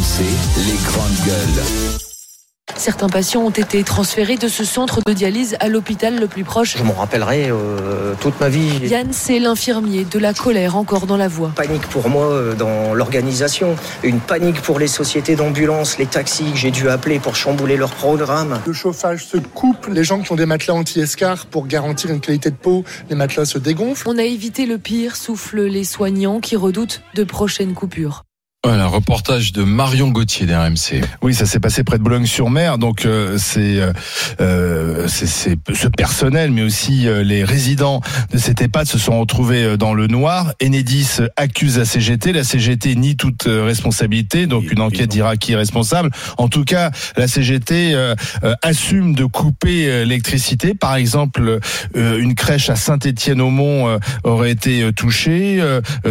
RMC, les grandes gueules. Certains patients ont été transférés de ce centre de dialyse à l'hôpital le plus proche. Je m'en rappellerai euh, toute ma vie. Yann, c'est l'infirmier, de la colère encore dans la voix. Panique pour moi euh, dans l'organisation, une panique pour les sociétés d'ambulance, les taxis que j'ai dû appeler pour chambouler leur programme. Le chauffage se coupe, les gens qui ont des matelas anti-escar pour garantir une qualité de peau, les matelas se dégonflent. On a évité le pire, soufflent les soignants qui redoutent de prochaines coupures. Voilà, reportage de Marion Gauthier d'RMC. Oui, ça s'est passé près de Boulogne-sur-Mer. Donc euh, c'est euh, c'est ce personnel, mais aussi euh, les résidents de cette EHPAD se sont retrouvés euh, dans le noir. Enedis accuse la CGT. La CGT nie toute euh, responsabilité. Donc une enquête dira qui est responsable. En tout cas, la CGT euh, assume de couper l'électricité. Par exemple, une crèche à Saint-Étienne-au-Mont aurait été touchée.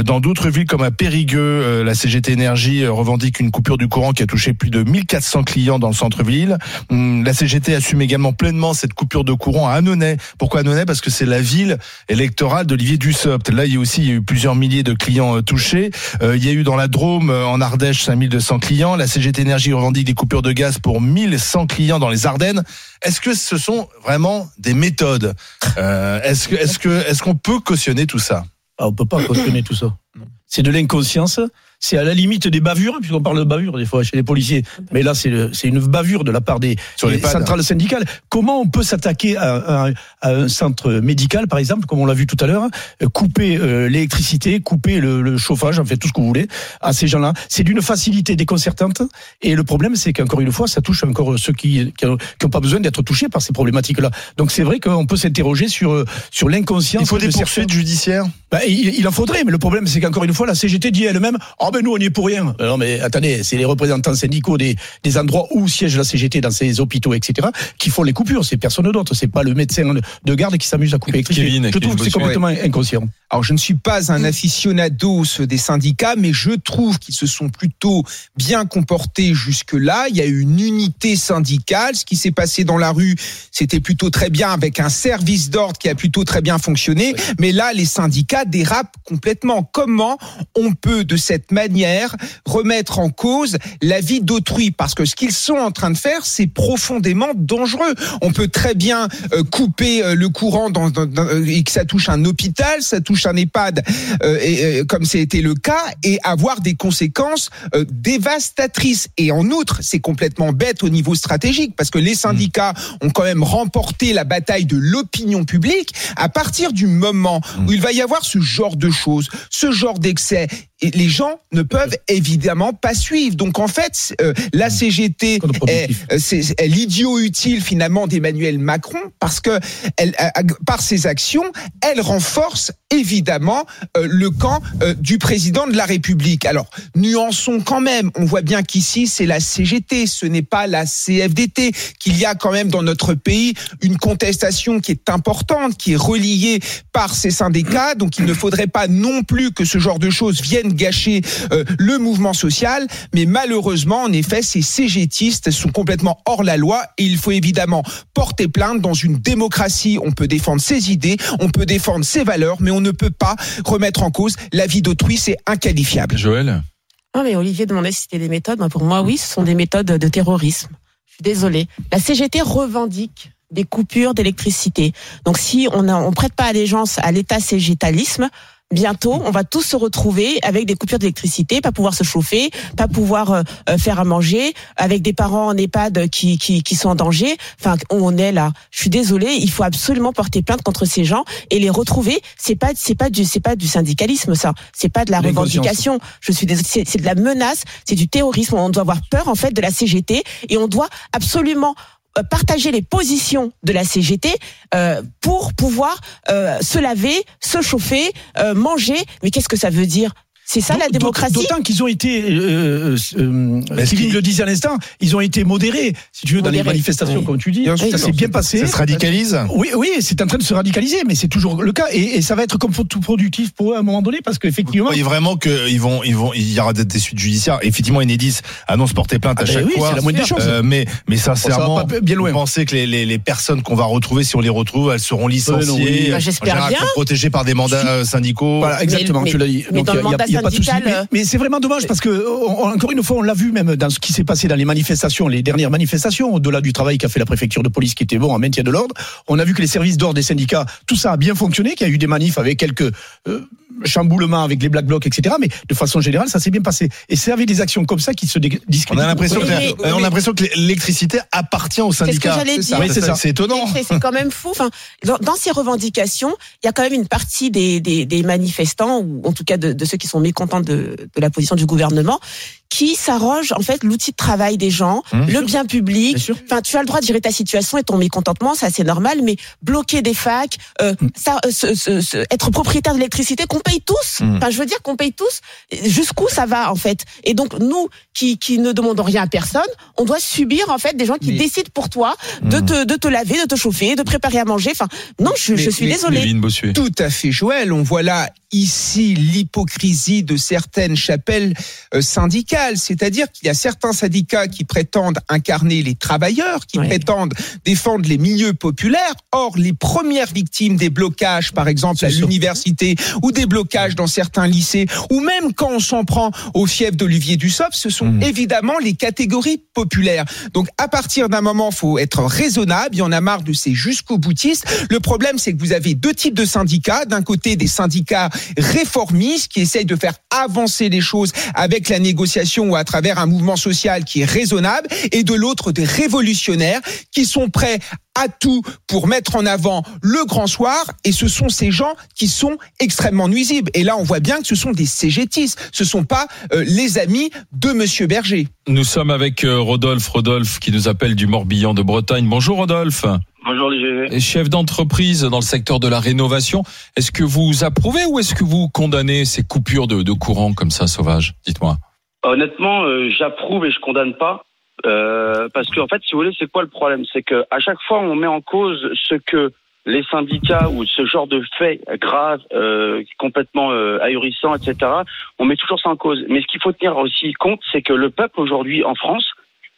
Dans d'autres villes comme à Périgueux, la CGT Énergie revendique une coupure du courant qui a touché plus de 1400 clients dans le centre-ville. Hum, la CGT assume également pleinement cette coupure de courant à Annonay. Pourquoi Annonay? Parce que c'est la ville électorale d'Olivier Dussopt. Là, il y a aussi il y a eu plusieurs milliers de clients euh, touchés. Euh, il y a eu dans la Drôme, euh, en Ardèche, 5200 clients. La CGT Énergie revendique des coupures de gaz pour 1100 clients dans les Ardennes. Est-ce que ce sont vraiment des méthodes? Euh, Est-ce que est-ce que est-ce qu'on peut cautionner tout ça? Ah, On peut pas cautionner tout ça. C'est de l'inconscience c'est à la limite des bavures, puisqu'on parle de bavures des fois chez les policiers. Mais là, c'est une bavure de la part des, Sur les des pads. centrales syndicales. Comment on peut s'attaquer à, à- à un centre médical, par exemple, comme on l'a vu tout à l'heure, euh, couper euh, l'électricité, couper le, le chauffage, en fait tout ce que vous voulez, à ces gens-là? C'est d'une facilité déconcertante. Et le problème, c'est qu'encore une fois, ça touche encore ceux qui qui n'ont pas besoin d'être touchés par ces problématiques-là. Donc c'est vrai qu'on peut s'interroger sur sur l'inconscience. Il faut des de certains. poursuites judiciaires Ben, il, il en faudrait, mais le problème, c'est qu'encore une fois, la CGT dit elle-même, oh ben nous, on y est pour rien. Euh, Non, mais attendez, c'est les représentants syndicaux des, des endroits où siège la CGT dans ces hôpitaux, etc., qui font les coupures. C'est personne d'autre. C'est pas le médecin de garde qui s'amuse à couper. Kevin, Je Kevin trouve que c'est complètement inconscient. Alors, je ne suis pas un aficionado des syndicats, mais je trouve qu'ils se sont plutôt bien comportés jusque-là. Il y a eu une unité syndicale. Ce qui s'est passé dans la rue, c'était plutôt très bien avec un service d'ordre qui a plutôt très bien fonctionné. Mais là, les syndicats dérapent complètement. Comment on peut, de cette manière, remettre en cause la vie d'autrui Parce que ce qu'ils sont en train de faire, c'est profondément dangereux. On peut très bien euh, couper euh, le courant dans, dans- dans- euh, et que ça touche un hôpital, ça touche un EHPAD, euh, et, euh, comme c'était le cas, et avoir des conséquences euh, dévastatrices. Et en outre, c'est complètement bête au niveau stratégique, parce que les syndicats ont quand même remporté la bataille de l'opinion publique. À partir du moment où il va y avoir ce genre de choses, ce genre d'excès, les gens ne peuvent évidemment pas suivre. Donc en fait, euh, la CGT est, euh, c'est c'est l'idiot utile finalement d'Emmanuel Macron parce que elle, par ses actions, elle renforce évidemment euh, le camp euh, du président de la République. Alors nuançons quand même. On voit bien qu'ici c'est la CGT, ce n'est pas la CFDT. Qu'il y a quand même dans notre pays une contestation qui est importante, qui est reliée par ces syndicats. Donc il ne faudrait pas non plus que ce genre de choses viennent gâcher euh, le mouvement social. Mais malheureusement, en effet, ces CGTistes sont complètement hors la loi et il faut évidemment porter plainte. Dans une démocratie, on peut défendre ses idées, on peut défendre ses valeurs, mais on ne peut pas remettre en cause la vie d'autrui. C'est inqualifiable. Joël Non, mais Olivier demandait si c'était des méthodes. Pour moi, oui, ce sont des méthodes de terrorisme. Je suis désolée. La CGT revendique des coupures d'électricité. Donc, si on ne on prête pas allégeance à l'état cégétalisme, bientôt, on va tous se retrouver avec des coupures d'électricité, pas pouvoir se chauffer, pas pouvoir euh, euh, faire à manger, avec des parents en EHPAD qui, qui, qui sont en danger. Enfin, on est là. Je suis désolée, il faut absolument porter plainte contre ces gens et les retrouver. C'est pas, c'est pas du, c'est pas du syndicalisme, ça. C'est pas de la revendication. Je suis désolée, c'est c'est de la menace, c'est du terrorisme. On doit avoir peur en fait de la CGT et on doit absolument partager les positions de la CGT euh, pour pouvoir euh, se laver, se chauffer, euh, manger. Mais qu'est-ce que ça veut dire C'est ça la démocratie? D'autant qu'ils ont été, euh, euh, Kevin qu'il- le disait à l'instant, ils ont été modérés, si tu veux, dans les manifestations, oui. comme tu dis. Bien Ça s'est bien passé. Ça se radicalise Oui, oui, c'est en train de se radicaliser, mais c'est toujours le cas, et, et ça va être comme tout productif pour eux à un moment donné, parce Vous qu'effectivement. croyez vraiment qu'ils vont, ils vont, il y aura des suites judiciaires? Effectivement, Enedis annonce porter plainte à Ah ben chaque oui, fois. c'est la moindre des choses. Euh, mais, mais sincèrement, bien loin. vous pensez que les, les, les personnes qu'on va retrouver, si on les retrouve, elles seront Euh, non, licenciées, oui. Bah, j'espère en général, bien. protégées par des mandats euh, syndicaux. Voilà, exactement, mais- tu l'as dit. mais Donc, dans il y le a- Mais, pas de souci. syndicale. Mais- mais c'est vraiment dommage parce que on- encore une fois, on l'a vu même dans ce qui s'est passé dans les manifestations, les dernières manifestations, au-delà du travail qu'a fait la préfecture de police qui était bon en maintien de l'ordre. On a vu que les services d'ordre des syndicats, tout ça a bien fonctionné, qu'il y a eu des manifs avec quelques euh, chamboulements avec les black blocs, etc. Mais de façon générale, ça s'est bien passé. Et c'est avec des actions comme ça qui se dé- On a l'impression Mais- que, on a l'impression que l'électricité appartient au C'est ce que syndicat. j'allais C'est ça. dire. Oui, c'est ça. C'est étonnant. C'est- C'est quand même fou. Enfin, dans, dans ces revendications, il y a quand même une partie des, des, des manifestants, ou en tout cas de, de ceux qui sont mécontents de, de la position du gouvernement, qui s'arrogent en fait l'outil de travail des gens, Mmh. le bien public. Enfin, tu as le droit de gérer ta situation et ton mécontentement, ça c'est normal, mais bloquer des facs, euh, Mmh. ça, euh, être propriétaire de l'électricité qu'on paye tous. Mmh. Enfin, je veux dire qu'on paye tous. Jusqu'où ça va en fait? Et donc nous qui, qui ne demandons rien à personne, on doit subir en fait des gens qui Mais- décident pour toi de Mmh. te de te laver, de te chauffer, de préparer à manger. Enfin, non, je, suis Bossuet. Tout à fait, Joël. On voit là ici l'hypocrisie de certaines chapelles euh, c'est-à-dire qu'il y a certains syndicats qui prétendent incarner les travailleurs, qui prétendent défendre les milieux populaires. Or, les premières victimes des blocages, par exemple à l'université, ou des blocages dans certains lycées, ou même quand on s'en prend au fief d'Olivier Dussopt, ce sont Mmh. évidemment les catégories populaires. Donc, à partir d'un moment, faut être raisonnable. Il y en a marre de ces jusqu'au boutistes. Le problème, c'est que vous avez deux types de syndicats. D'un côté, des syndicats réformistes qui essayent de faire avancer les choses avec la négociation ou à travers un mouvement social qui est raisonnable. Et de l'autre, des révolutionnaires qui sont prêts à tout pour mettre en avant le grand soir. Et ce sont ces gens qui sont extrêmement nuisibles. Et là, on voit bien que ce sont des CGTistes. Ce sont pas euh, les amis de Monsieur Berger. Nous sommes avec euh, Rodolphe, Rodolphe qui nous appelle du Morbihan de Bretagne. Bonjour Rodolphe. Bonjour les GV. Chef d'entreprise dans le secteur de la rénovation, est-ce que vous approuvez ou est-ce que vous condamnez ces coupures de, de courant comme ça, sauvage Dites-moi. Honnêtement, euh, j'approuve et je condamne pas. Euh, parce que en fait, si vous voulez, c'est quoi le problème? C'est que à chaque fois, on met en cause ce que les syndicats ou ce genre de faits graves, euh, complètement euh, ahurissants, etc. On met toujours ça en cause. Mais ce qu'il faut tenir aussi compte, c'est que le peuple aujourd'hui en France,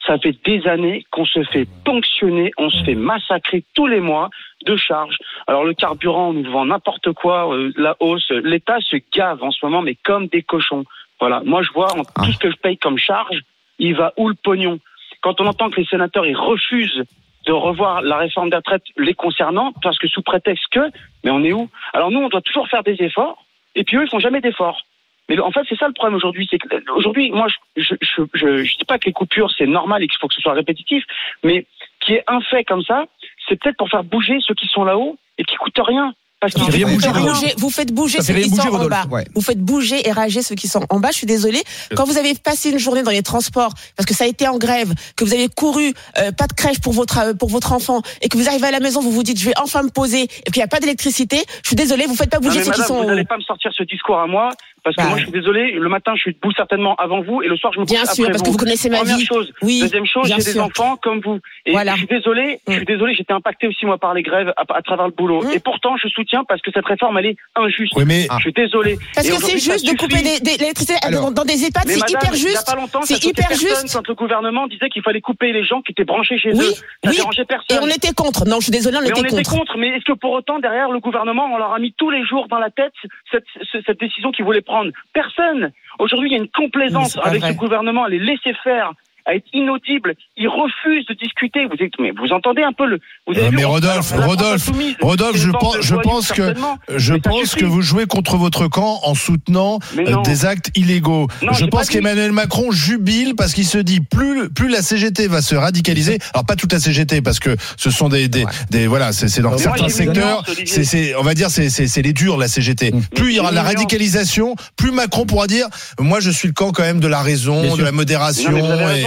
ça fait des années qu'on se fait ponctionner, on se fait massacrer tous les mois de charges. Alors le carburant, on nous vend n'importe quoi, euh, la hausse. L'État se gave en ce moment, mais comme des cochons. Voilà. Moi, je vois en- tout ce que je paye comme charge, il va où le pognon? Quand on entend que les sénateurs ils refusent de revoir la réforme des retraites les concernant, parce que sous prétexte que, mais on est où? Alors nous, on doit toujours faire des efforts, et puis eux, ils font jamais d'efforts. Mais en fait, c'est ça le problème aujourd'hui. C'est que aujourd'hui, moi, je je, je, je, je dis pas que les coupures c'est normal et qu'il faut que ce soit répétitif, mais qui est un fait comme ça, c'est peut-être pour faire bouger ceux qui sont là-haut et qui coûtent rien. Parce vous, faites bouger, vous faites bouger Ça ceux qui sont en bas. Ouais. Vous faites bouger et rager ceux qui sont en bas. Je suis désolée. Quand vous avez passé une journée dans les transports, parce que ça a été en grève, que vous avez couru, euh, pas de crèche pour votre euh, pour votre enfant, et que vous arrivez à la maison, vous vous dites je vais enfin me poser, et qu'il n'y a pas d'électricité. Je suis désolée, vous faites pas bouger ceux qui madame, sont. vous en n'allez haut. pas me sortir ce discours à moi, parce que Bah. moi, je suis désolé. Le matin, je suis debout certainement avant vous, et le soir, je me couche Bien sûr, parce que vous connaissez ma Première vie. chose. Oui, Deuxième chose, j'ai des enfants comme vous. Et Voilà. je suis désolé, je suis Mm. désolé, j'étais impacté aussi moi par les grèves à, à travers le boulot. Mm. Et pourtant, je soutiens parce que cette réforme, elle est injuste. Oui, mais Je suis désolé. Parce Et que c'est juste de couper l'électricité dans, des EHPAD, c'est hyper il y a juste. pas longtemps, C'est hyper personne juste. quand le gouvernement disait qu'il fallait couper les gens qui étaient branchés chez Oui, eux. Ça oui. dérangeait Et personne. on était contre. Non, je suis désolée, on Mais était on était contre. contre, mais est-ce que pour autant, derrière le gouvernement, on leur a mis tous les jours dans la tête cette décision qu'ils voulaient prendre Personne. Aujourd'hui, il y a une complaisance avec ce gouvernement, les laisser faire à être inaudible. Ils refusent de discuter. Vous, êtes- mais vous entendez un peu le. Vous avez Euh, vu, mais Rodolphe, Rodolphe, Rodolphe, je pense, je pense que je pense que vous jouez contre votre camp en soutenant euh, des actes illégaux. Non, je pense qu'Emmanuel Macron jubile parce qu'il se dit plus plus la CGT va se radicaliser. Alors pas toute la CGT parce que ce sont des des, des voilà, c'est dans Mais certains secteurs, c'est c'est on va dire c'est c'est c'est les durs la CGT. Plus il y aura de la radicalisation, plus Macron pourra dire moi je suis le camp quand même de la raison, de la modération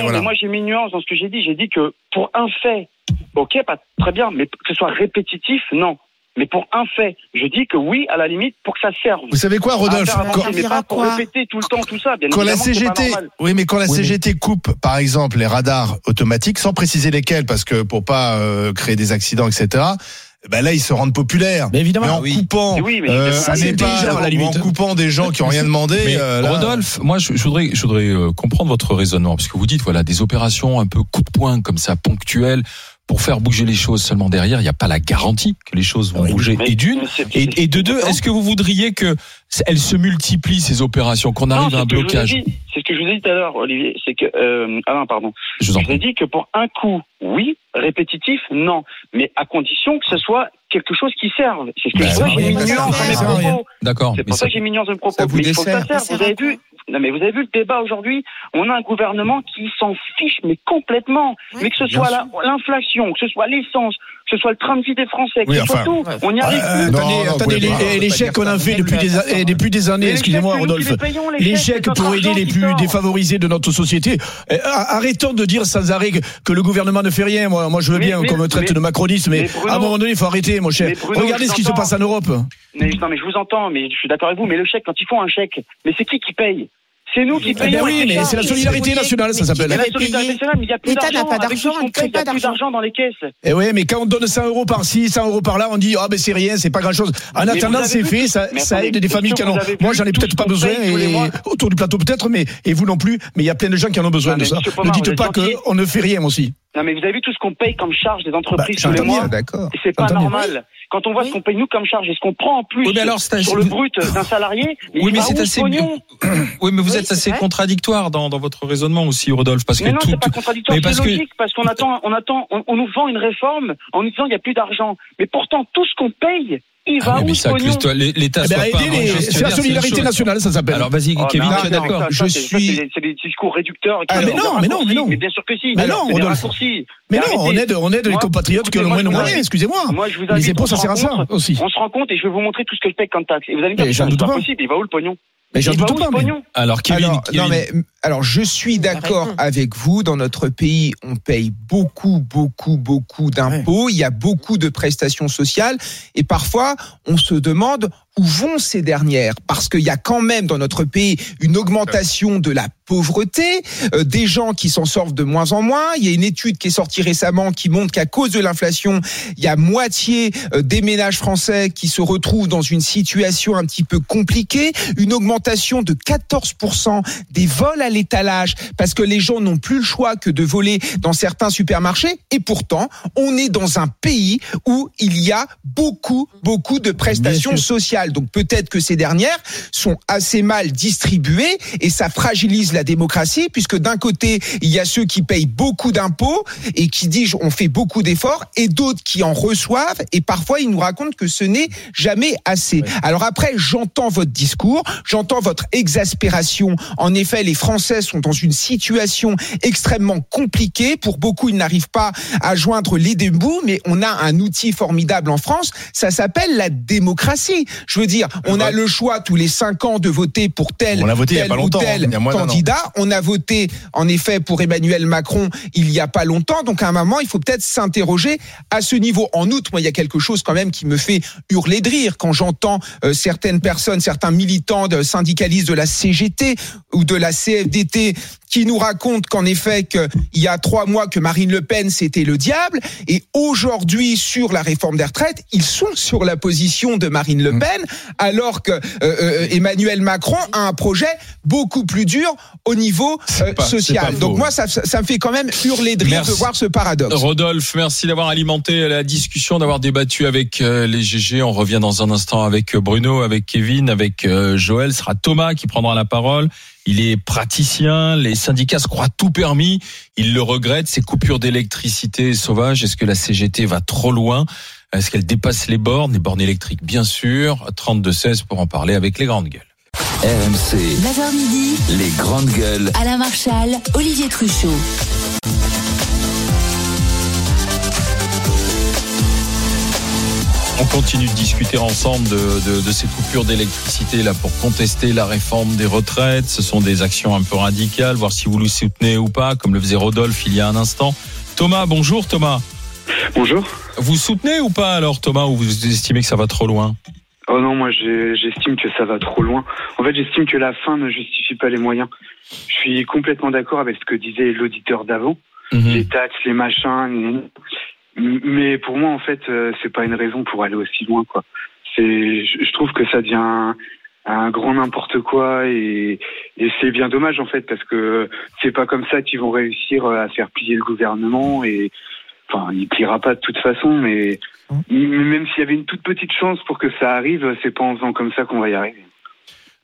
Voilà. moi j'ai mis une nuance dans ce que j'ai dit. J'ai dit que pour un fait, ok, pas très bien, mais que ce soit répétitif, non. Mais pour un fait, je dis que oui, à la limite, pour que ça serve. Vous savez quoi Rodolphe avancer, Quand- mais pas pour répéter tout le temps tout ça. Bien quand la CGT, oui, mais quand la Oui, mais- CGT coupe, par exemple, les radars automatiques, sans préciser lesquels, parce que pour pas euh, créer des accidents, etc. Ben là, ils se rendent populaires. Mais évidemment. Mais en oui. coupant, Oui, mais euh, ça, intelligent, à la limite. en coupant des gens qui ont rien demandé. Mais euh, là- Rodolphe, moi je, je voudrais, je voudrais euh, comprendre votre raisonnement parce que vous dites voilà des opérations un peu coup de poing comme ça ponctuelles pour faire bouger les choses. Seulement derrière, il n'y a pas la garantie que les choses vont Oui, bouger. Et d'une, et, et de deux, est-ce que vous voudriez que elles se multiplient ces opérations, qu'on arrive à un ce que je vous ai blocage dit. C'est ce que je vous ai dit tout à l'heure, Olivier. C'est que euh, Alain, pardon. Je vous en Je vous ai dit que pour un coup, oui, répétitif, non, mais à condition que ce soit quelque chose qui serve. C'est ce que Bah, je ça vois, j'ai mis nuance dans mes propos. D'accord. C'est pour ça ça- que j'ai mis nuance dans mes propos. Ça vous mais il faut que ça serve. Vous avez vu non mais vous avez vu le débat aujourd'hui, on a un gouvernement qui s'en fiche mais complètement. Oui, mais que ce soit la- l'inflation, que ce soit l'essence, que ce soit le train de vie des Français, que Oui, ce soit enfin. tout, on n'y arrive Euh, plus. Attendez, non, attendez, vous les, chèques qu'on a fait depuis des, et depuis des années, excusez-moi Rodolphe, notre pour aider les plus défavorisés de notre société. Euh, arrêtons de dire sans arrêt que, le gouvernement ne fait rien. Moi, moi je veux bien qu'on me traite de macroniste, mais, à un moment donné, il faut arrêter, mon cher. Regardez ce qui se passe en Europe. Mais, non mais je vous entends, mais je suis d'accord avec vous, mais le chèque, quand ils font un chèque, mais c'est qui qui paye? C'est nous qui Eh payons. ben oui, les mais c'est la solidarité nationale, ça s'appelle. Mais la solidarité nationale, mais il n'y a plus L'État d'argent. n'a pas d'argent, il n'y pas a plus d'argent. dans les caisses. Et oui, mais quand on donne 100 euros par-ci, 100 euros par-là, on dit, ah ben c'est rien, c'est pas grand-chose. En Mais attendant, c'est fait, ça, aide des familles qui en ont. Moi, j'en ai peut-être pas besoin, et autour du plateau peut-être, mais, et vous non plus, mais il y a plein de gens qui en ont besoin Non, de ça. Ne dites pas qu'on ne fait rien aussi. Non, mais vous avez vu tout ce qu'on paye comme charge des entreprises Bah, tous les mois. D'accord. C'est pas bien. normal. Quand on voit Oui. ce qu'on paye nous comme charge et ce qu'on prend en plus Oui, mais alors, c'est- sur le brut d'un salarié, mais Oui, mais c'est assez- Oui, mais vous Oui, êtes assez vrai. contradictoire dans, dans votre raisonnement aussi, Rodolphe, parce que Mais non, tout, c'est pas contradictoire, mais parce c'est que- logique, parce qu'on attend, on attend, on, on nous vend une réforme en nous disant il n'y a plus d'argent. Mais pourtant, tout ce qu'on paye, il Ah va oui, où ça, l'État Eh soit ben, pas les- gestionnaire, C'est la solidarité nationale, ça s'appelle. Alors vas-y, Oh, Kevin, tu es d'accord Je suis- C'est des discours réducteurs. et Ah, mais non, mais non, mais non. Mais bien sûr que si. Mais non, Rodolphe. raccourcis. Mais non, on aide, on aide les compatriotes qui ont le moins de moyens, excusez-moi. Moi, je vous Les invite, impôts, on ça se sert à ça aussi. On se rend compte et je vais vous montrer tout ce que je paye comme taxe. Et vous allez me dire c'est doute pas pas. possible. Il va où le pognon? Mais j'en doute pas, Alors Kevin, alors, Kevin, non, mais, alors, je suis d'accord avec vous. Dans notre pays, on paye beaucoup, beaucoup, beaucoup d'impôts. Il y a beaucoup de prestations sociales. Et parfois, on se demande où vont ces dernières? Parce qu'il y a quand même dans notre pays une augmentation de la pauvreté, euh, des gens qui s'en sortent de moins en moins. Il y a une étude qui est sortie récemment qui montre qu'à cause de l'inflation, il y a moitié euh, des ménages français qui se retrouvent dans une situation un petit peu compliquée, une augmentation de 14% des vols à l'étalage parce que les gens n'ont plus le choix que de voler dans certains supermarchés et pourtant on est dans un pays où il y a beaucoup beaucoup de prestations Bien donc peut-être que ces dernières sont assez mal distribuées et ça fragilise la démocratie puisque d'un côté il y a ceux qui payent beaucoup d'impôts et qui disent on fait beaucoup d'efforts et d'autres qui en reçoivent et parfois ils nous racontent que ce n'est jamais assez. Alors après j'entends votre discours, j'entends votre exaspération. En effet, les Français sont dans une situation extrêmement compliquée. Pour beaucoup, ils n'arrivent pas à joindre les deux bouts, mais on a un outil formidable en France. Ça s'appelle la démocratie. Je veux dire, on a le choix tous les cinq ans de voter pour tel, On l'a voté il y a tel pas ou hein. tel candidat. On a voté, en effet, pour Emmanuel Macron il y a pas longtemps. Donc, à un moment, il faut peut-être s'interroger à ce niveau. En outre, moi, il y a quelque chose quand même qui me fait hurler de rire quand j'entends euh, certaines personnes, certains militants de syndicalistes de la CGT ou de la CFDT qui nous racontent qu'en effet, qu'il y a trois mois que Marine Le Pen c'était le diable, et aujourd'hui sur la réforme des retraites, ils sont sur la position de Marine Mmh. Le Pen, alors que euh, euh, Emmanuel Macron a un projet beaucoup plus dur au niveau euh, pas- social. Donc moi, ça, ça me fait quand même hurler de rire Merci. de voir ce paradoxe. Rodolphe, merci d'avoir alimenté la discussion, d'avoir débattu avec euh, les GG. On revient dans un instant avec euh, Bruno, avec Kevin, avec Joël. Ce sera Thomas qui prendra la parole. Il est praticien. Les syndicats se croient tout permis. Ils le regrettent. Ces coupures d'électricité sauvages. Est-ce que la CGT va trop loin? Est-ce qu'elle dépasse les bornes? Les bornes électriques, bien sûr. 32-16 pour en parler avec les grandes gueules. RMC, 9h midi, les grandes gueules. Alain Marchal, Olivier Truchot. On continue de discuter ensemble de, de, de ces coupures d'électricité là pour contester la réforme des retraites. Ce sont des actions un peu radicales, voir si vous le soutenez ou pas, comme le faisait Rodolphe il y a un instant. Thomas, bonjour Thomas. Bonjour. Vous soutenez ou pas alors Thomas ou vous estimez que ça va trop loin? Oh non, moi j'estime que ça va trop loin. En fait, j'estime que la fin ne justifie pas les moyens. Je suis complètement d'accord avec ce que disait l'auditeur d'avant. Mhm. Les taxes, les machins. Mais pour moi, en fait, euh, c'est pas une raison pour aller aussi loin, quoi. C'est, je trouve que ça devient un, un grand n'importe quoi et, et c'est bien dommage en fait parce que c'est pas comme ça qu'ils vont réussir euh, à faire plier le gouvernement et enfin, il pliera pas de toute façon, mais mais même s'il y avait une toute petite chance pour que ça arrive, c'est pas en faisant comme ça qu'on va y arriver.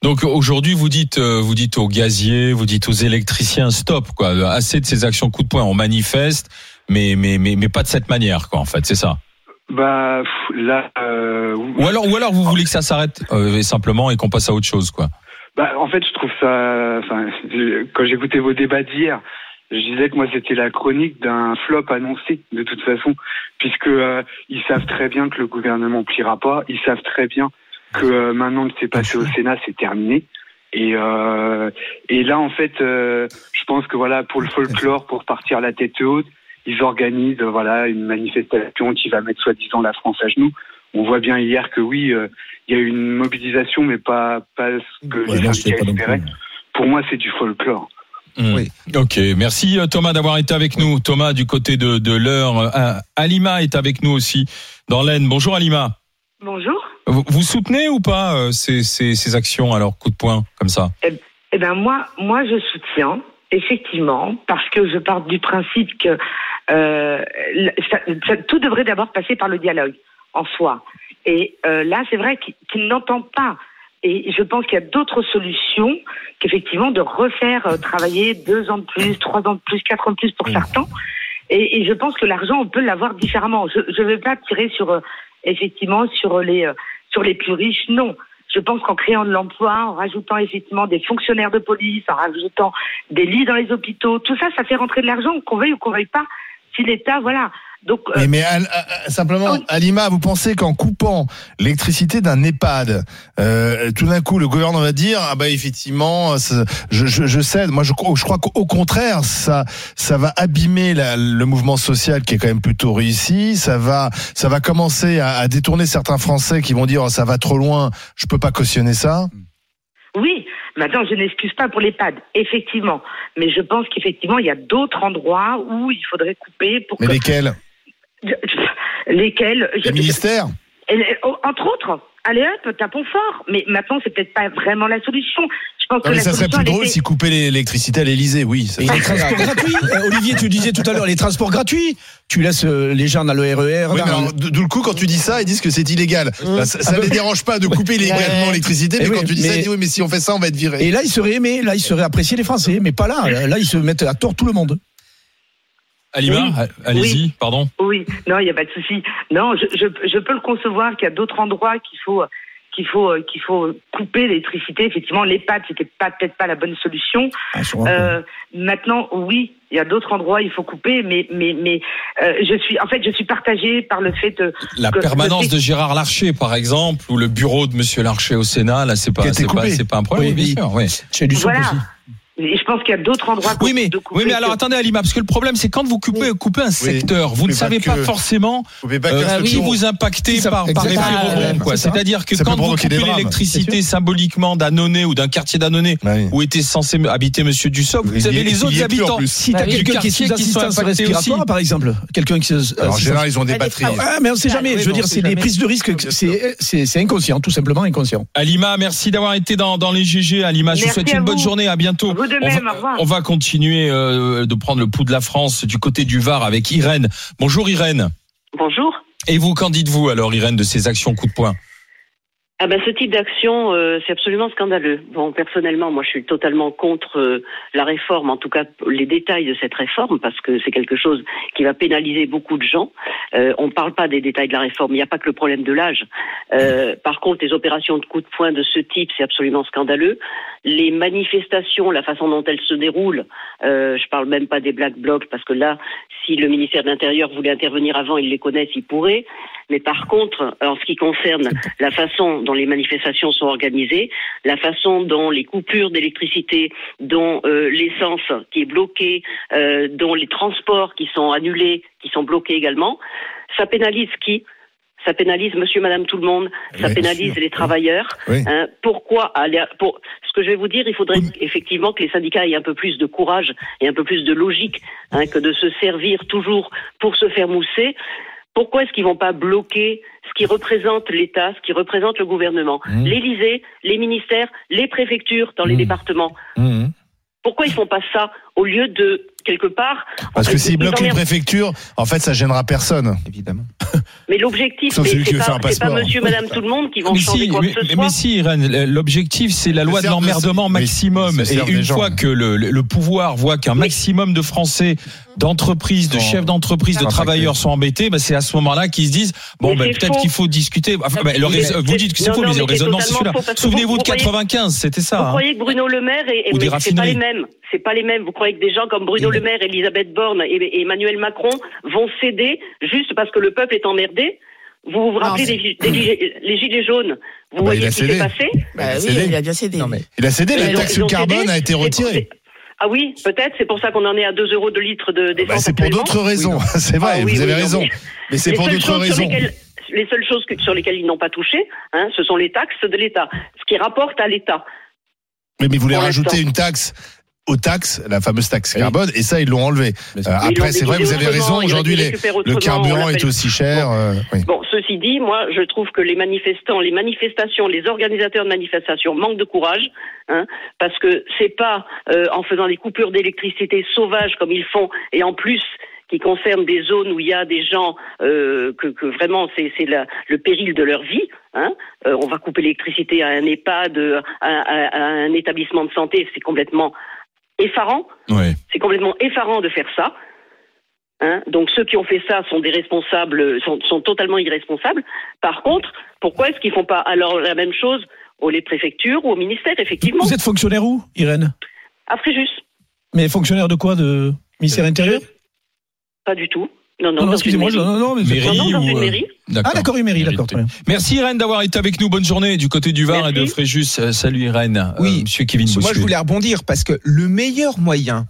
Donc aujourd'hui, vous dites, euh, vous dites aux gaziers, vous dites aux électriciens, stop, quoi. Assez de ces actions coup de poing. On manifeste, mais mais mais mais pas de cette manière, quoi. En fait, c'est ça. Bah là. euh, Ou alors ou alors vous voulez que ça s'arrête euh, simplement et qu'on passe à autre chose, quoi. Bah, en fait, je trouve ça. Enfin, quand j'écoutais vos débats d'hier, je disais que moi c'était la chronique d'un flop annoncé de toute façon, puisque euh, ils savent très bien que le gouvernement pliera pas, ils savent très bien que maintenant que c'est passé au Sénat, c'est terminé. Et et là, en fait, je pense que voilà, pour le folklore, pour partir la tête haute, ils organisent euh, voilà une manifestation qui va mettre soi-disant la France à genoux. On voit bien hier que oui, euh, il y a eu une mobilisation, mais pas pas ce que Ouais, les syndicats espéraient. Pour moi, c'est du folklore. Hmm. Ok, merci euh, Thomas d'avoir été avec nous. Thomas du côté de de l'heure. Alima est avec nous aussi dans l'Aisne. Bonjour Alima. Bonjour. Vous, vous soutenez ou pas euh, ces, ces ces actions alors coup de poing comme ça? Eh ben moi, moi je soutiens effectivement parce que je pars du principe que euh, ça- ça- tout devrait d'abord passer par le dialogue en soi. Et euh, là, c'est vrai qu'il n'entend pas. Et je pense qu'il y a d'autres solutions qu'effectivement de refaire euh, travailler deux ans de plus, trois ans de plus, quatre ans de plus pour certains. Et, et je pense que l'argent, on peut l'avoir différemment. Je ne vais pas tirer sur euh, effectivement sur les euh, sur les plus riches. Non, je pense qu'en créant de l'emploi, en rajoutant effectivement des fonctionnaires de police, en rajoutant des lits dans les hôpitaux, tout ça, ça fait rentrer de l'argent, qu'on veuille ou qu'on veuille pas. Si l'État, voilà. Donc euh, Mais, mais Al- Al- simplement, Alima, vous pensez qu'en coupant l'électricité d'un EHPAD, euh, tout d'un coup, le gouvernement va dire ah bah effectivement, ça- je, je, je cède. Moi, je, crois- je crois qu'au contraire, ça ça va abîmer la- le mouvement social qui est quand même plutôt réussi. Ça va ça va commencer à, à détourner certains Français qui vont dire oh, ça va trop loin. Je peux pas cautionner ça. Maintenant je n'excuse pas pour l'EHPAD, effectivement. Mais je pense qu'effectivement, il y a d'autres endroits où il faudrait couper pour Mais que... lesquels? Lesquels? Les ministères? Oh, Entre autres, allez hop, tapons fort. Mais maintenant, c'est peut-être pas vraiment la solution. Pense Non, que mais la ça serait plus drôle était- si couper l'électricité à l'Elysée, oui. ça Et les transports gratuits Euh, Olivier, tu disais tout à l'heure, les transports gratuits. Tu laisses euh, les gens dans le RER. Oui, mais alors, d'où le coup, quand tu dis ça, ils disent que c'est illégal. Bah, ça ça Ah ne les dérange pas de couper illégalement Ouais. l'électricité, mais Eh quand oui, tu dis ça, mais- ils disent oui, mais si on fait ça, on va être viré. Et là, ils seraient aimés, là, ils seraient appréciés les Français, mais pas là. Là, ils se mettent à tort tout le monde. Alima, Oui. allez-y, Oui. pardon. Oui, non, il n'y a pas de souci. Non, je, je, je peux le concevoir qu'il y a d'autres endroits qu'il faut qu'il faut euh, qu'il faut couper l'électricité. Effectivement, l'EHPAD c'était pas peut-être pas la bonne solution. Ah. Euh, maintenant, oui, il y a d'autres endroits il faut couper, mais mais mais euh, je suis en fait je suis partagée par le fait de La que- permanence de Gérard Larcher, par exemple, ou le bureau de Monsieur Larcher au Sénat, là, c'est pas, c'est pas, c'est pas un problème, Oui, bien sûr, oui. Chez du son Voilà. aussi. Et je pense qu'il y a d'autres endroits Oui, mais, de couper oui, mais alors que- attendez, Alima, parce que le problème, c'est quand vous coupez, coupez un secteur, vous ne pas savez que- pas forcément Vous pouvez pas que euh, la qui vous impactez ça, par, par effet Ah. C'est-à-dire que Ça quand vous coupez l'électricité symboliquement d'Annonay ou d'un quartier d'Annonay Bah oui. où était censé habiter Monsieur Dussopt, vous avez les autres habitants. Si Bah t'as quelqu'un qui est sous assistance respiratoire, par exemple, quelqu'un qui Alors, en général, ils ont des Ah, batteries. Ah, mais on sait jamais. oui, je veux dire, c'est des jamais. prises de risque. que C'est inconscient, tout simplement inconscient. Alima, merci d'avoir été dans, les GG. Alima, je vous souhaite une bonne journée. À bientôt. Vous de on, même, va, au revoir. on va continuer euh, de prendre le pouls de la France du côté du Var avec Irène. Bonjour Irène. Bonjour. Et vous, qu'en dites-vous alors Irène de ces actions coup de poing? Ah ben ce type d'action, euh, c'est absolument scandaleux. Bon, personnellement, moi, je suis totalement contre euh, la réforme, en tout cas les détails de cette réforme, parce que c'est quelque chose qui va pénaliser beaucoup de gens. Euh, on ne parle pas des détails de la réforme. Il n'y a pas que le problème de l'âge. Euh, par contre, les opérations de coup de poing de ce type, c'est absolument scandaleux. Les manifestations, la façon dont elles se déroulent, euh, je parle même pas des black blocs, parce que là, si le ministère de l'Intérieur voulait intervenir avant, ils les connaissent, ils pourraient. Mais par contre, en ce qui concerne la façon les manifestations sont organisées, la façon dont les coupures d'électricité, dont euh, l'essence qui est bloquée, euh, dont les transports qui sont annulés, qui sont bloqués également, ça pénalise qui? Ça pénalise monsieur, madame, tout le monde. Ça Oui, pénalise les travailleurs. Oui. Hein, pourquoi aller pour ce que je vais vous dire, il faudrait effectivement que les syndicats aient un peu plus de courage et un peu plus de logique hein, que de se servir toujours pour se faire mousser. Pourquoi est-ce qu'ils vont pas bloquer ce qui représente l'État, ce qui représente le gouvernement, Mmh. l'Élysée, les ministères, les préfectures dans les Mmh. départements Mhm. Pourquoi ils font pas ça au lieu de quelque part. Parce que bloquent les emmerdent- préfectures, en fait, ça gênera personne. Évidemment. Mais l'objectif, c'est pas, pas monsieur, madame, tout le monde qui vont Mais changer si, quoi mais, que ce mais- soit. mais si, Irène, l'objectif c'est la loi de l'emmerdement oui, maximum. Et une gens. fois que le, pouvoir voit qu'un maximum de Français, d'entreprises, de Non. chefs d'entreprise, de Ah, travailleurs sont embêtés, bah, c'est à ce moment-là qu'ils se disent bon, bah, peut-être faux. qu'il faut discuter. Enfin, bah, le Mais rais- vous dites que c'est non, faux, non, mais le raisonnement c'est celui-là. Souvenez-vous vous- de vous croyez- 95, c'était ça. Vous hein. croyez que Bruno Le Maire et, c'est pas les mêmes. C'est pas les mêmes. Vous croyez que des gens comme Bruno Le Maire, Elisabeth Borne et, Emmanuel Macron vont céder juste parce que le peuple est emmerdé Vous vous rappelez des, des les gilets jaunes Vous Bah, voyez il a ce qui cédé. s'est passé? Bah Il a oui, cédé. il a bien cédé. Non, mais Il a cédé, la taxe carbone cédé. a été retirée. Ah oui, peut-être. C'est pour ça qu'on en est à 2 euros de litre de Bah, d'essence. c'est pour d'autres raisons. C'est vrai, Ah oui, vous avez raison. mais- Mais c'est pour d'autres raisons. les seules choses que- sur lesquelles ils n'ont pas touché, hein, ce sont les taxes de l'État, ce qui rapporte à l'État. Mais voulaient Pour rajouter une taxe aux taxes, la fameuse taxe Oui. carbone, et ça, ils l'ont enlevé. Euh, après, c'est vrai, vous avez raison. Aujourd'hui, le carburant est aussi cher. euh, oui. Bon, ceci dit, moi, je trouve que les manifestants, les manifestations, les organisateurs de manifestations manquent de courage, hein, parce que c'est pas euh, en faisant des coupures d'électricité sauvages comme ils font, et en plus qui concernent des zones où il y a des gens euh, que, que vraiment c'est le péril de leur vie. Hein. Euh, on va couper l'électricité à un EHPAD, à, à- à un établissement de santé, c'est complètement effarant. Ouais. C'est complètement effarant de faire ça. Hein Donc ceux qui ont fait ça sont des responsables, sont, sont totalement irresponsables. Par contre, pourquoi est-ce qu'ils font pas alors la même chose aux les préfectures ou au ministère effectivement Vous êtes fonctionnaire où, Irène? À Fréjus, Mais fonctionnaire de quoi? De ministère intérieur? Pas du tout. Non, non, Non, non, excusez-moi, non, non, mais Mairie Non, non, dans ou, une euh, mairie. Ah d'accord, une mairie, d'accord. très bien. Merci Irène d'avoir été avec nous. Bonne journée du côté du Var et de Merci. Fréjus. Euh, Salut Irène. Oui. Euh, Monsieur Kevin Moi, je voulais rebondir parce que le meilleur moyen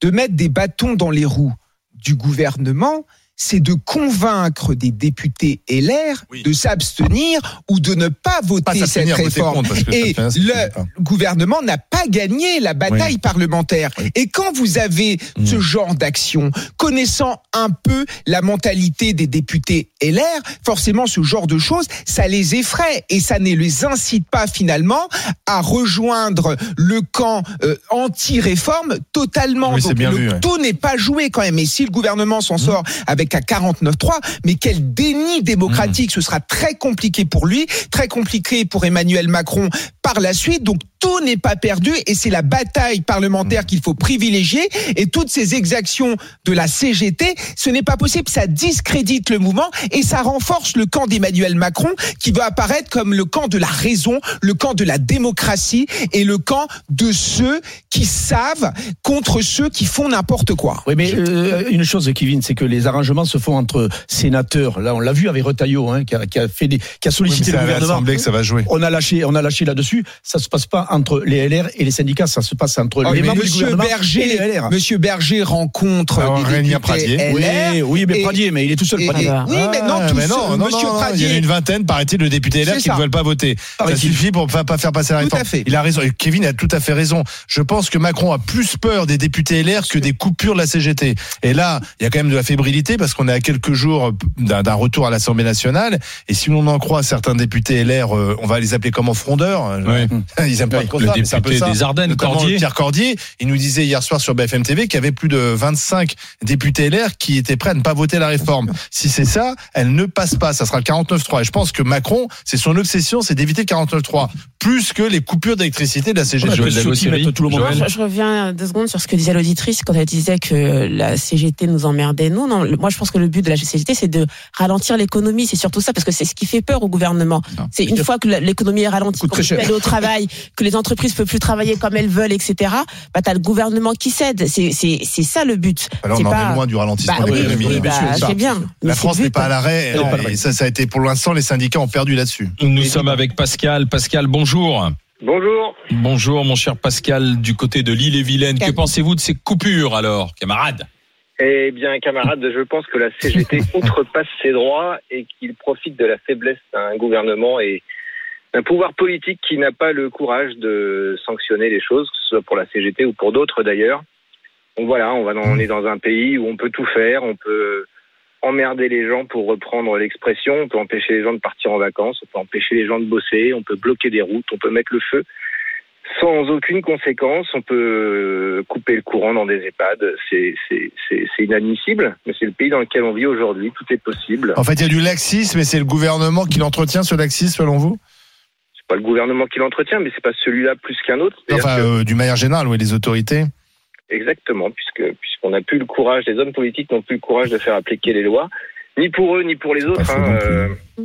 de mettre des bâtons dans les roues du gouvernement, c'est de convaincre des députés LR Oui. de s'abstenir ou de ne pas voter Pas cette réforme. Et le pas. gouvernement n'a pas gagné la bataille parlementaire. Et quand vous avez Mm. ce genre d'action, connaissant un peu la mentalité des députés LR, forcément ce genre de choses, ça les effraie et ça ne les incite pas finalement à rejoindre le camp euh, anti-réforme totalement. Donc bien le vu, ouais. tout n'est pas joué quand même. Et si le gouvernement s'en sort avec un 49-3, mais quel déni démocratique, ce sera très compliqué pour lui, très compliqué pour Emmanuel Macron par la suite. Donc tout n'est pas perdu et c'est la bataille parlementaire qu'il faut privilégier. Et toutes ces exactions de la CGT, ce n'est pas possible, ça discrédite le mouvement et ça renforce le camp d'Emmanuel Macron qui veut apparaître comme le camp de la raison, le camp de la démocratie et le camp de ceux qui savent contre ceux qui font n'importe quoi. Oui, mais euh, une chose, Kevin, c'est que les arrangements se font entre sénateurs. Là, on l'a vu avec Retailleau, hein, qui, a, qui a fait des, qui a Oui, mais sollicité c'est le gouvernement. que ça va jouer. On a lâché, on a lâché là-dessus. Ça se passe pas entre les LR et les syndicats, ça se passe entre Oh, les membres du Monsieur gouvernement et Berger, les LR. Monsieur Berger rencontre Alors, des Régnier députés Pradier. LR. Oui, oui, mais et- Pradier, mais il est tout seul, et- Pradier. et- oui, mais non, Ah, tous mais non, ceux- non, Monsieur non, non, Pradier. Il y en a une vingtaine, paraît-il, de députés LR qui ça. ne veulent pas voter. Ça Paraît-il. suffit pour pas pas faire passer la Tout réforme. à fait. Il a raison. Et Kevin a tout à fait raison. Je pense que Macron a plus peur des députés LR que des coupures de la CGT. Et là, il y a quand même de la fébrilité parce qu'on est à quelques jours d'un d'un retour à l'Assemblée nationale. Et si l'on en croit certains députés LR, euh, on va les appeler comment frondeurs. Ouais. Ils aiment pas Oui, trop le ça, mais c'est un peu député ça. des Ardennes, Notamment Cordier. Pierre Cordier. Il nous disait hier soir sur BFM TV qu'il y avait plus de 25 députés LR qui étaient prêts à ne pas voter la réforme. Si c'est ça, elle ne passe pas. Ça sera le 49-3. Et je pense que Macron, c'est son obsession, c'est d'éviter le 49-3. Plus que les coupures d'électricité de la CGT. Joël tout le monde. Joël. Je, je reviens deux secondes sur ce que disait l'auditrice quand elle disait que la CGT nous emmerdait. Non, le- moi je pense que le but de la CGT, c'est de ralentir l'économie. C'est surtout ça, parce que c'est ce qui fait peur au gouvernement. C'est une fois que l'économie est ralentie, qu'on peut aller au travail, que les entreprises peuvent plus travailler comme elles veulent, etc. Bah t'as le gouvernement qui cède. C'est ça le but. Alors, C'est on en pas- est loin du ralentissement Bah de l'économie. oui, bah, c'est bien. La France n'est pas à l'arrêt. Et ça, ça a été pour l'instant, les syndicats ont perdu là-dessus. Nous sommes avec Pascal. Pascal, bonjour. Bonjour. Bonjour, mon cher Pascal, du côté de l'île et Vilaine. Que pensez-vous de ces coupures, alors, camarades? Eh bien, camarades, je pense que la CGT outrepasse ses droits et qu'il profite de la faiblesse d'un gouvernement et d'un pouvoir politique qui n'a pas le courage de sanctionner les choses, que ce soit pour la CGT ou pour d'autres d'ailleurs. Donc voilà, on, va dans- on est dans un pays où on peut tout faire, on peut emmerder les gens pour reprendre l'expression, on peut empêcher les gens de partir en vacances, on peut empêcher les gens de bosser, on peut bloquer des routes, on peut mettre le feu. Sans aucune conséquence. On peut euh, couper le courant dans des EHPAD. C'est inadmissible, mais c'est le pays dans lequel on vit aujourd'hui. Tout est possible. En fait, il y a du laxisme et c'est le gouvernement qui l'entretient, ce laxisme, selon vous? C'est pas le gouvernement qui l'entretient, mais c'est pas celui-là plus qu'un autre. Enfin, que- euh, d'une manière générale, oui, les autorités. Exactement, puisque puisqu'on n'a plus le courage, les hommes politiques n'ont plus le courage de faire appliquer les lois, ni pour eux ni pour les autres. hein, euh, euh,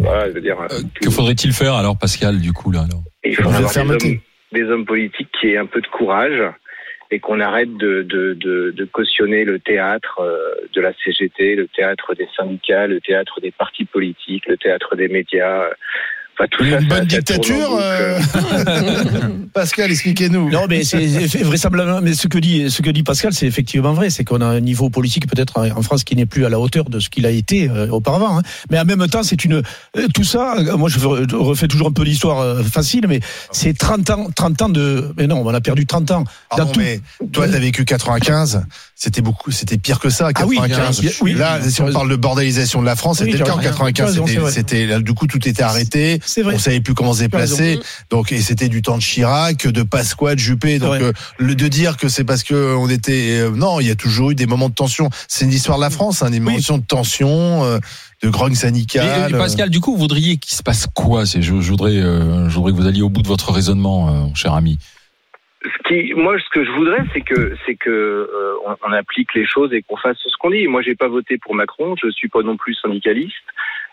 voilà, je veux dire. Que faudrait-il faire alors, Pascal, du coup là alors? Et il faut avoir des hommes, des hommes politiques qui aient un peu de courage et qu'on arrête de, de, cautionner le théâtre euh, de la CGT, le théâtre des syndicats, le théâtre des partis politiques, le théâtre des médias. Enfin, tout ça, Une ça- bonne ça dictature, euh, Pascal, expliquez-nous. Non, mais c'est c'est vraisemblablement. Mais ce que dit, ce que dit Pascal, c'est effectivement vrai. C'est qu'on a un niveau politique peut-être en France qui n'est plus à la hauteur de ce qu'il a été euh, auparavant. hein. Mais en même temps, c'est une euh, tout ça. euh, Moi, je re- je refais toujours un peu l'histoire euh, facile, mais c'est 30 ans, 30 ans de. Mais non, on a perdu 30 ans. Tout- mais toi, t'as vécu 95. C'était beaucoup, c'était pire que ça, Ah oui, 95. bien- oui. là, si on parle de bordélisation de la France, Oui, c'était le cas as en raison. 95. Tu as raison, C'était, du coup, tout était arrêté. C'est vrai. On savait plus comment se déplacer. raison. Donc, et c'était du temps de Chirac, de Pasqua, de Juppé. Donc, euh, le de dire que c'est parce que on était, euh, non, il y a toujours eu des moments de tension. C'est une histoire de la France, hein, des moments de tension, euh, de grogne Et, syndicale. et Pascal, du coup, vous voudriez qu'il se passe quoi? Je, je voudrais, euh, je voudrais que vous alliez au bout de votre raisonnement, euh, mon cher ami. ce qui, moi, ce que je voudrais, c'est que, c'est que euh, on, on applique les choses et qu'on fasse ce qu'on dit. Moi, j'ai pas voté pour Macron. Je suis pas non plus syndicaliste.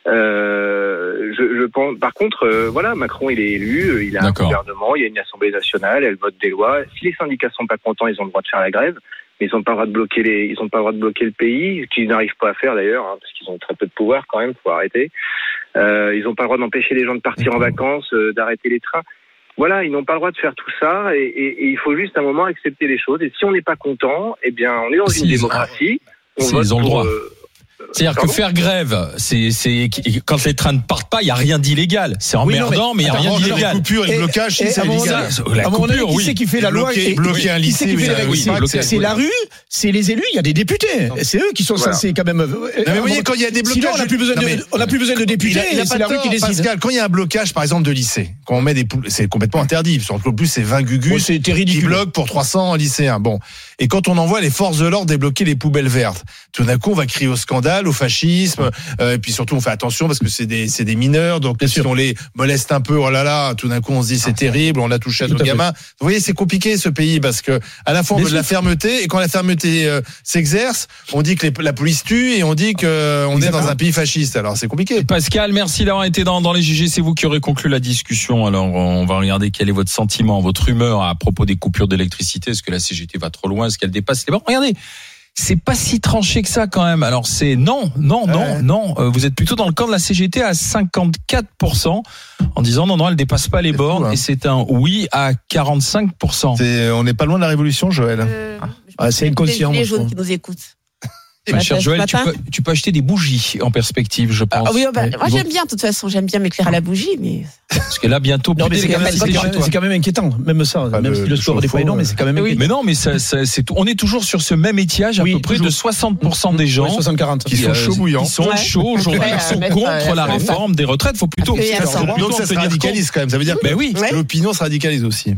Euh, je, je pense. Par contre, euh, voilà, Macron, il est élu, euh, il a un gouvernement, il y a une assemblée nationale, elle vote des lois. Si les syndicats sont pas contents, ils ont le droit de faire la grève. Mais ils n'ont pas le droit de bloquer les, ils ont pas le droit de bloquer le pays, ce qu'ils n'arrivent pas à faire d'ailleurs, hein, parce qu'ils ont très peu de pouvoir quand même. Faut arrêter. Euh, ils n'ont pas le droit d'empêcher les gens de partir en vacances, euh, d'arrêter les trains. Voilà, ils n'ont pas le droit de faire tout ça et, et- et il faut juste un moment accepter les choses. Et si on n'est pas content, eh bien, on est dans Si, une démocratie. On si, vote ils ont le pour, droit. Euh, C'est-à-dire que faire grève, c'est, c'est quand les trains ne partent pas, il y a rien d'illégal. C'est Oui, non, emmerdant, mais il y a rien d'illégal. les coupures et le blocage, c'est illégal. La coupure, qui oui. c'est qui fait la loi Bloquer- et- bloquer un qui c'est qui lycée, C'est- la rue, c'est les élus, il y a des députés. C'est eux qui sont censés quand même. Non, mais vous voyez, quand il y a des blocages. On n'a plus besoin de, on n'a plus besoin de députés. C'est la rue qui décide. Pascal, quand il y a un blocage, par exemple, de lycée, quand on met des c'est complètement interdit. Qu'en plus, c'est 20 gugus c'était qui ridicule. bloquent pour 300 lycéens. Bon. Et quand on envoie les forces de l'ordre débloquer les poubelles vertes, tout d'un coup, on va crier au scandale, au fascisme, euh, et puis surtout, on fait attention parce que c'est des, c'est des mineurs, donc si on les moleste un peu, oh là là, tout d'un coup, on se dit c'est terrible, on a touché à Tout nos gamins. Vous voyez, c'est compliqué ce pays parce que à la fois on Bien veut de la sûr. fermeté, et quand la fermeté euh, s'exerce, on dit que les- la police tue et on dit qu'on est dans un pays fasciste. Alors c'est compliqué. Pascal, merci d'avoir été dans, dans les GG. C'est vous qui aurez conclu la discussion. Alors, on va regarder quel est votre sentiment, votre humeur à propos des coupures d'électricité. Est-ce que la CGT va trop loin? Est-ce qu'elle dépasse les bornes? Regardez. C'est pas si tranché que ça quand même. Alors c'est non, non, non, Ouais. non. Euh, vous êtes plutôt dans le camp de la CGT à 54% en disant non, non, elle dépasse pas les bornes. fou, hein. Et c'est un oui à 45%. C'est- on n'est pas loin de la révolution, Joël. Euh, Ah, c'est inconscient. Les qui nous écoutent. Ma chère ce Joël, tu peux, tu peux acheter des bougies en perspective, je pense. Ah oui, bah, moi j'aime bien, de toute façon, j'ime bien m'éclairer à la bougie, mais Parce que là, bientôt, Non, plus mais c'est quand, même- quand quand inquiétant, même ça. Même le- si le le score n'est pas chauffe-eau, énorme, mais c'est quand même inquiétant. Mais non, mais ça, ça, c'est tout. On est toujours sur ce même étiage, à Oui, peu près toujours. de 60% des gens Ouais, 60-40. Qui sont chauds bouillants. Qui sont Ouais. chauds aujourd'hui, Ouais, sont contre euh, la réforme des retraites. Faut plutôt. Donc ça se radicalise quand même. Ça veut dire que l'opinion se radicalise aussi.